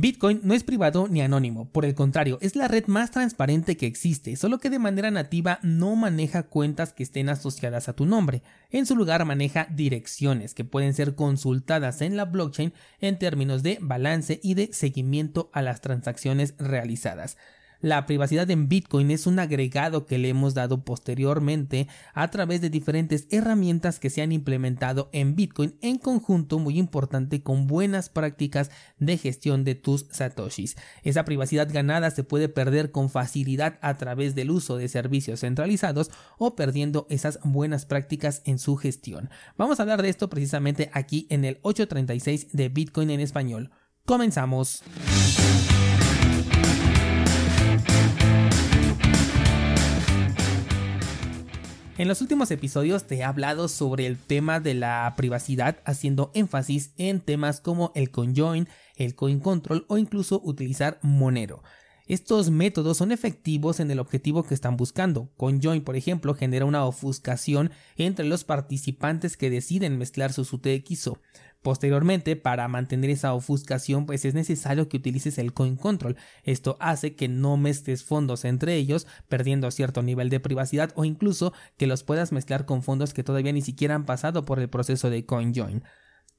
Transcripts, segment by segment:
Bitcoin no es privado ni anónimo, por el contrario, es la red más transparente que existe, solo que de manera nativa no maneja cuentas que estén asociadas a tu nombre. En su lugar maneja direcciones que pueden ser consultadas en la blockchain en términos de balance y de seguimiento a las transacciones realizadas. La privacidad en Bitcoin es un agregado que le hemos dado posteriormente a través de diferentes herramientas que se han implementado en Bitcoin en conjunto muy importante con buenas prácticas de gestión de tus satoshis. Esa privacidad ganada se puede perder con facilidad a través del uso de servicios centralizados o perdiendo esas buenas prácticas en su gestión. Vamos a hablar de esto precisamente aquí en el 836 de Bitcoin en español. Comenzamos. En los últimos episodios te he hablado sobre el tema de la privacidad haciendo énfasis en temas como el conjoin, el coin control o incluso utilizar Monero. Estos métodos son efectivos en el objetivo que están buscando. CoinJoin, por ejemplo, genera una ofuscación entre los participantes que deciden mezclar sus UTXO. Posteriormente, para mantener esa ofuscación, pues es necesario que utilices el coin control. Esto hace que no mezcles fondos entre ellos, perdiendo cierto nivel de privacidad o incluso que los puedas mezclar con fondos que todavía ni siquiera han pasado por el proceso de coin join.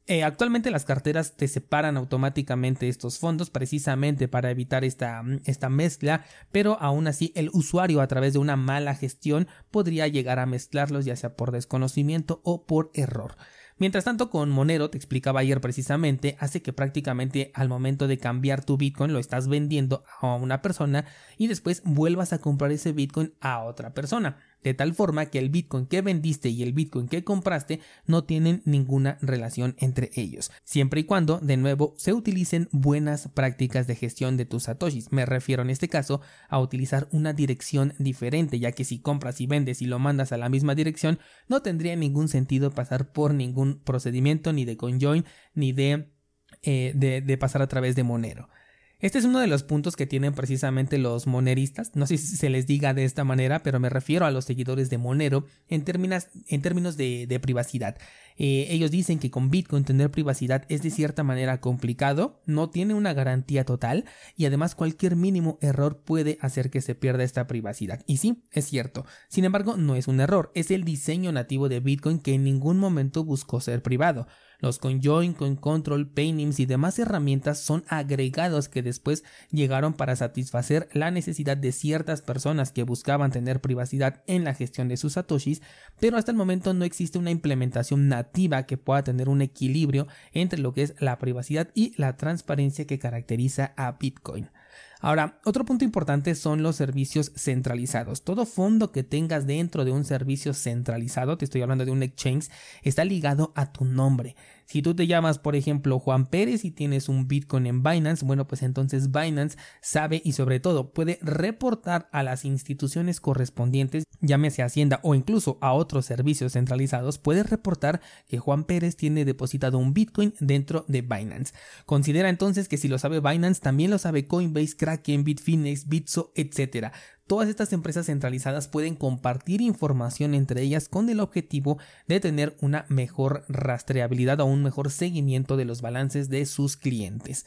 Eh, actualmente las carteras te separan automáticamente estos fondos precisamente para evitar esta, esta mezcla, pero aún así el usuario a través de una mala gestión podría llegar a mezclarlos ya sea por desconocimiento o por error. Mientras tanto, con Monero, te explicaba ayer precisamente, hace que prácticamente al momento de cambiar tu Bitcoin lo estás vendiendo a una persona y después vuelvas a comprar ese Bitcoin a otra persona de tal forma que el Bitcoin que vendiste y el Bitcoin que compraste no tienen ninguna relación entre ellos, siempre y cuando, de nuevo, se utilicen buenas prácticas de gestión de tus satoshis. Me refiero en este caso a utilizar una dirección diferente, ya que si compras y vendes y lo mandas a la misma dirección, no tendría ningún sentido pasar por ningún procedimiento ni de conjoin ni de, eh, de, de pasar a través de Monero. Este es uno de los puntos que tienen precisamente los moneristas, no sé si se les diga de esta manera, pero me refiero a los seguidores de Monero en, términos, de, privacidad. Eh, ellos dicen que con Bitcoin tener privacidad es de cierta manera complicado, no tiene una garantía total y además cualquier mínimo error puede hacer que se pierda esta privacidad. Y sí, es cierto. Sin embargo, no es un error, es el diseño nativo de Bitcoin que en ningún momento buscó ser privado. Los CoinJoin, CoinControl, Paynims y demás herramientas son agregados que después llegaron para satisfacer la necesidad de ciertas personas que buscaban tener privacidad en la gestión de sus satoshis, pero hasta el momento no existe una implementación nativa que pueda tener un equilibrio entre lo que es la privacidad y la transparencia que caracteriza a Bitcoin. Ahora, otro punto importante son los servicios centralizados. Todo fondo que tengas dentro de un servicio centralizado, te estoy hablando de un exchange, está ligado a tu nombre. Si tú te llamas, por ejemplo, Juan Pérez y tienes un Bitcoin en Binance, bueno, pues entonces Binance sabe y sobre todo puede reportar a las instituciones correspondientes, llámese Hacienda o incluso a otros servicios centralizados, puede reportar que Juan Pérez tiene depositado un Bitcoin dentro de Binance. Considera entonces que si lo sabe Binance, también lo sabe Coinbase, Kraken, Bitfinex, Bitso, etc. Todas estas empresas centralizadas pueden compartir información entre ellas con el objetivo de tener una mejor rastreabilidad o un mejor seguimiento de los balances de sus clientes.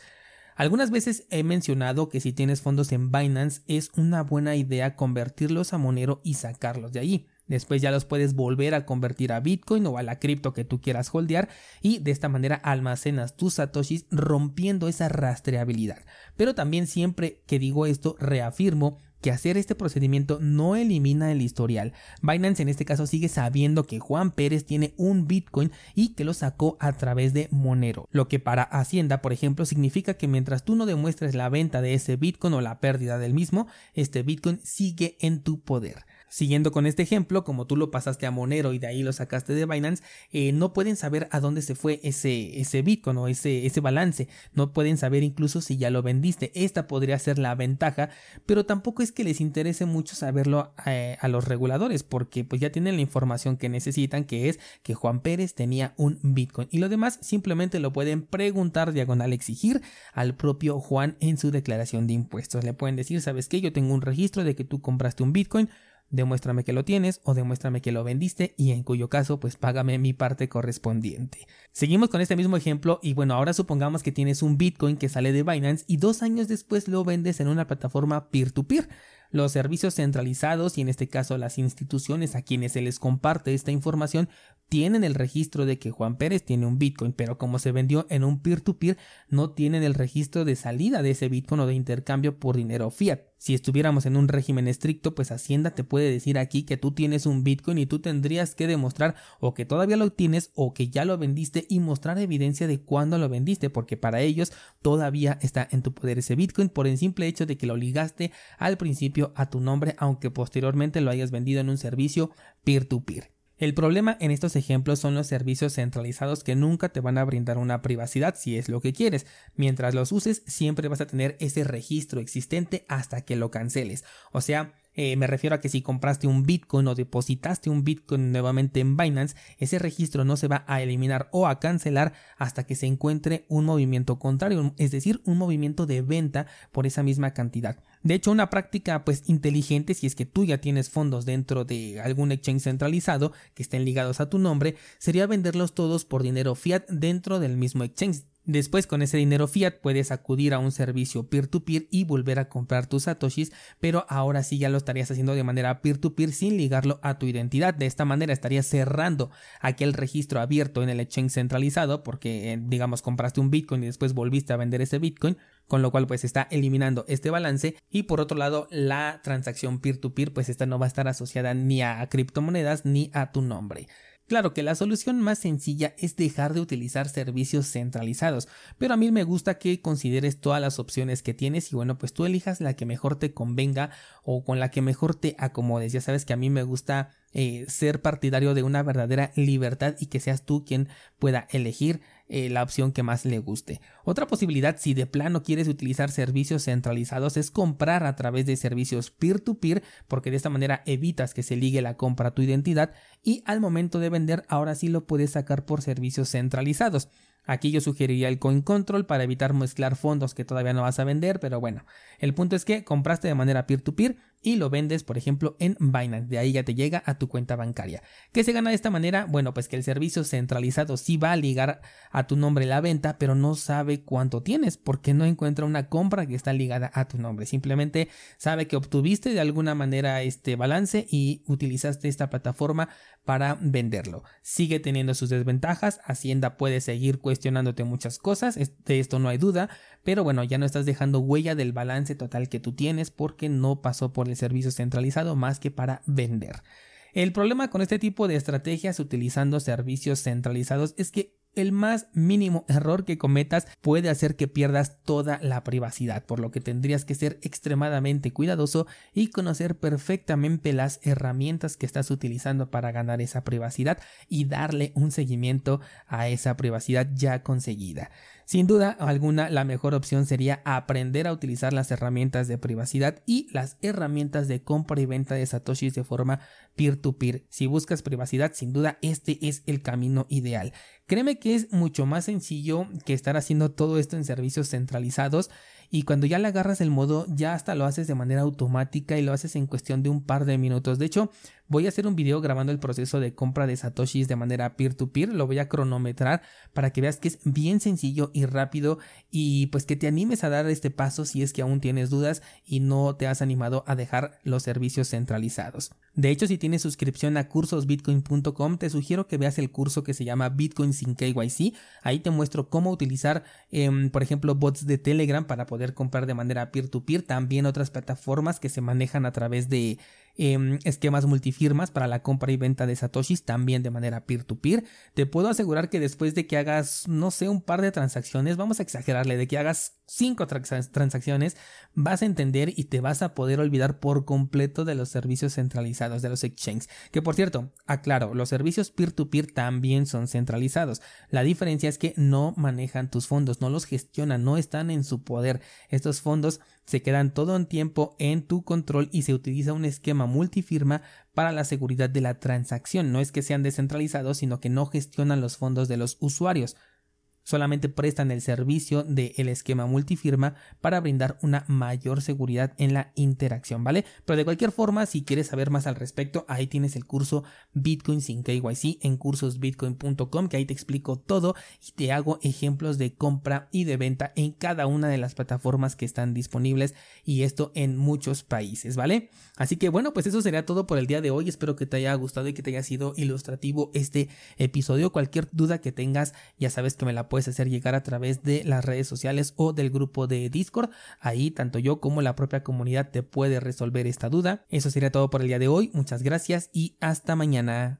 Algunas veces he mencionado que si tienes fondos en Binance es una buena idea convertirlos a Monero y sacarlos de allí. Después ya los puedes volver a convertir a Bitcoin o a la cripto que tú quieras holdear y de esta manera almacenas tus satoshis rompiendo esa rastreabilidad. Pero también siempre que digo esto reafirmo que hacer este procedimiento no elimina el historial. Binance en este caso sigue sabiendo que Juan Pérez tiene un Bitcoin y que lo sacó a través de Monero, lo que para Hacienda, por ejemplo, significa que mientras tú no demuestres la venta de ese Bitcoin o la pérdida del mismo, este Bitcoin sigue en tu poder. Siguiendo con este ejemplo, como tú lo pasaste a Monero y de ahí lo sacaste de Binance, eh, no pueden saber a dónde se fue ese, ese Bitcoin o ese, ese balance. No pueden saber incluso si ya lo vendiste. Esta podría ser la ventaja, pero tampoco es que les interese mucho saberlo eh, a los reguladores, porque pues ya tienen la información que necesitan, que es que Juan Pérez tenía un Bitcoin. Y lo demás simplemente lo pueden preguntar diagonal exigir al propio Juan en su declaración de impuestos. Le pueden decir, ¿sabes qué? Yo tengo un registro de que tú compraste un Bitcoin demuéstrame que lo tienes o demuéstrame que lo vendiste y en cuyo caso pues págame mi parte correspondiente. Seguimos con este mismo ejemplo y bueno, ahora supongamos que tienes un Bitcoin que sale de Binance y dos años después lo vendes en una plataforma peer-to-peer. Los servicios centralizados y en este caso las instituciones a quienes se les comparte esta información tienen el registro de que Juan Pérez tiene un Bitcoin, pero como se vendió en un peer-to-peer, no tienen el registro de salida de ese Bitcoin o de intercambio por dinero fiat. Si estuviéramos en un régimen estricto, pues Hacienda te puede decir aquí que tú tienes un Bitcoin y tú tendrías que demostrar o que todavía lo tienes o que ya lo vendiste y mostrar evidencia de cuándo lo vendiste, porque para ellos todavía está en tu poder ese Bitcoin por el simple hecho de que lo ligaste al principio a tu nombre, aunque posteriormente lo hayas vendido en un servicio peer-to-peer. El problema en estos ejemplos son los servicios centralizados que nunca te van a brindar una privacidad si es lo que quieres. Mientras los uses siempre vas a tener ese registro existente hasta que lo canceles. O sea, eh, me refiero a que si compraste un Bitcoin o depositaste un Bitcoin nuevamente en Binance, ese registro no se va a eliminar o a cancelar hasta que se encuentre un movimiento contrario, es decir, un movimiento de venta por esa misma cantidad. De hecho, una práctica pues inteligente, si es que tú ya tienes fondos dentro de algún exchange centralizado que estén ligados a tu nombre, sería venderlos todos por dinero fiat dentro del mismo exchange. Después con ese dinero fiat puedes acudir a un servicio peer-to-peer y volver a comprar tus satoshis, pero ahora sí ya lo estarías haciendo de manera peer-to-peer sin ligarlo a tu identidad. De esta manera estarías cerrando aquel registro abierto en el exchange centralizado porque eh, digamos compraste un Bitcoin y después volviste a vender ese Bitcoin, con lo cual pues está eliminando este balance y por otro lado la transacción peer-to-peer -peer, pues esta no va a estar asociada ni a criptomonedas ni a tu nombre. Claro que la solución más sencilla es dejar de utilizar servicios centralizados, pero a mí me gusta que consideres todas las opciones que tienes y bueno, pues tú elijas la que mejor te convenga o con la que mejor te acomodes. Ya sabes que a mí me gusta eh, ser partidario de una verdadera libertad y que seas tú quien pueda elegir eh, la opción que más le guste. Otra posibilidad, si de plano quieres utilizar servicios centralizados, es comprar a través de servicios peer-to-peer, porque de esta manera evitas que se ligue la compra a tu identidad y al momento de vender ahora sí lo puedes sacar por servicios centralizados. Aquí yo sugeriría el coin control para evitar mezclar fondos que todavía no vas a vender, pero bueno, el punto es que compraste de manera peer-to-peer y lo vendes, por ejemplo, en Binance. De ahí ya te llega a tu cuenta bancaria. ¿Qué se gana de esta manera? Bueno, pues que el servicio centralizado sí va a ligar a tu nombre la venta, pero no sabe cuánto tienes porque no encuentra una compra que está ligada a tu nombre. Simplemente sabe que obtuviste de alguna manera este balance y utilizaste esta plataforma para venderlo. Sigue teniendo sus desventajas. Hacienda puede seguir cuestionándote muchas cosas. De esto no hay duda. Pero bueno, ya no estás dejando huella del balance total que tú tienes porque no pasó por el servicio centralizado más que para vender. El problema con este tipo de estrategias utilizando servicios centralizados es que el más mínimo error que cometas puede hacer que pierdas toda la privacidad, por lo que tendrías que ser extremadamente cuidadoso y conocer perfectamente las herramientas que estás utilizando para ganar esa privacidad y darle un seguimiento a esa privacidad ya conseguida. Sin duda alguna, la mejor opción sería aprender a utilizar las herramientas de privacidad y las herramientas de compra y venta de satoshis de forma peer-to-peer. Si buscas privacidad, sin duda este es el camino ideal. Créeme que es mucho más sencillo que estar haciendo todo esto en servicios centralizados y cuando ya le agarras el modo ya hasta lo haces de manera automática y lo haces en cuestión de un par de minutos. De hecho, voy a hacer un video grabando el proceso de compra de satoshis de manera peer to peer, lo voy a cronometrar para que veas que es bien sencillo y rápido y pues que te animes a dar este paso si es que aún tienes dudas y no te has animado a dejar los servicios centralizados. De hecho, si tienes suscripción a cursosbitcoin.com, te sugiero que veas el curso que se llama Bitcoin sin KYC. Ahí te muestro cómo utilizar, em, por ejemplo, bots de Telegram para poder comprar de manera peer-to-peer. También otras plataformas que se manejan a través de Em, esquemas multifirmas para la compra y venta de satoshis también de manera peer-to-peer. Te puedo asegurar que después de que hagas, no sé, un par de transacciones, vamos a exagerarle, de que hagas cinco transacciones, vas a entender y te vas a poder olvidar por completo de los servicios centralizados de los exchanges. Que por cierto, aclaro, los servicios peer-to-peer también son centralizados. La diferencia es que no manejan tus fondos, no los gestionan, no están en su poder. Estos fondos se quedan todo el tiempo en tu control y se utiliza un esquema multifirma para la seguridad de la transacción. No es que sean descentralizados, sino que no gestionan los fondos de los usuarios. Solamente prestan el servicio del esquema multifirma para brindar una mayor seguridad en la interacción, ¿vale? Pero de cualquier forma, si quieres saber más al respecto, ahí tienes el curso Bitcoin sin KYC en cursosbitcoin.com, que ahí te explico todo y te hago ejemplos de compra y de venta en cada una de las plataformas que están disponibles y esto en muchos países, ¿vale? Así que bueno, pues eso sería todo por el día de hoy. Espero que te haya gustado y que te haya sido ilustrativo este episodio. Cualquier duda que tengas, ya sabes que me la puedes hacer llegar a través de las redes sociales o del grupo de Discord. Ahí tanto yo como la propia comunidad te puede resolver esta duda. Eso sería todo por el día de hoy. Muchas gracias y hasta mañana.